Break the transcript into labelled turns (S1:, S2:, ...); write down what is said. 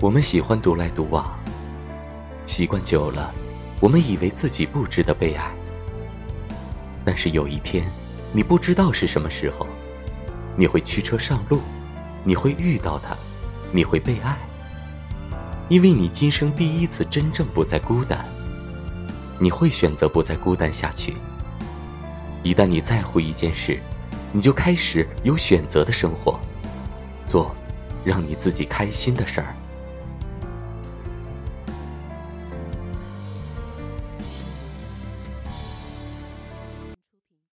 S1: 我们喜欢独来独往。习惯久了我们以为自己不值得被爱。但是有一天你不知道是什么时候你会驱车上路你会遇到他你会被爱。因为你今生第一次真正不再孤单你会选择不再孤单下去。一旦你在乎一件事你就开始有选择的生活做让你自己开心的事儿。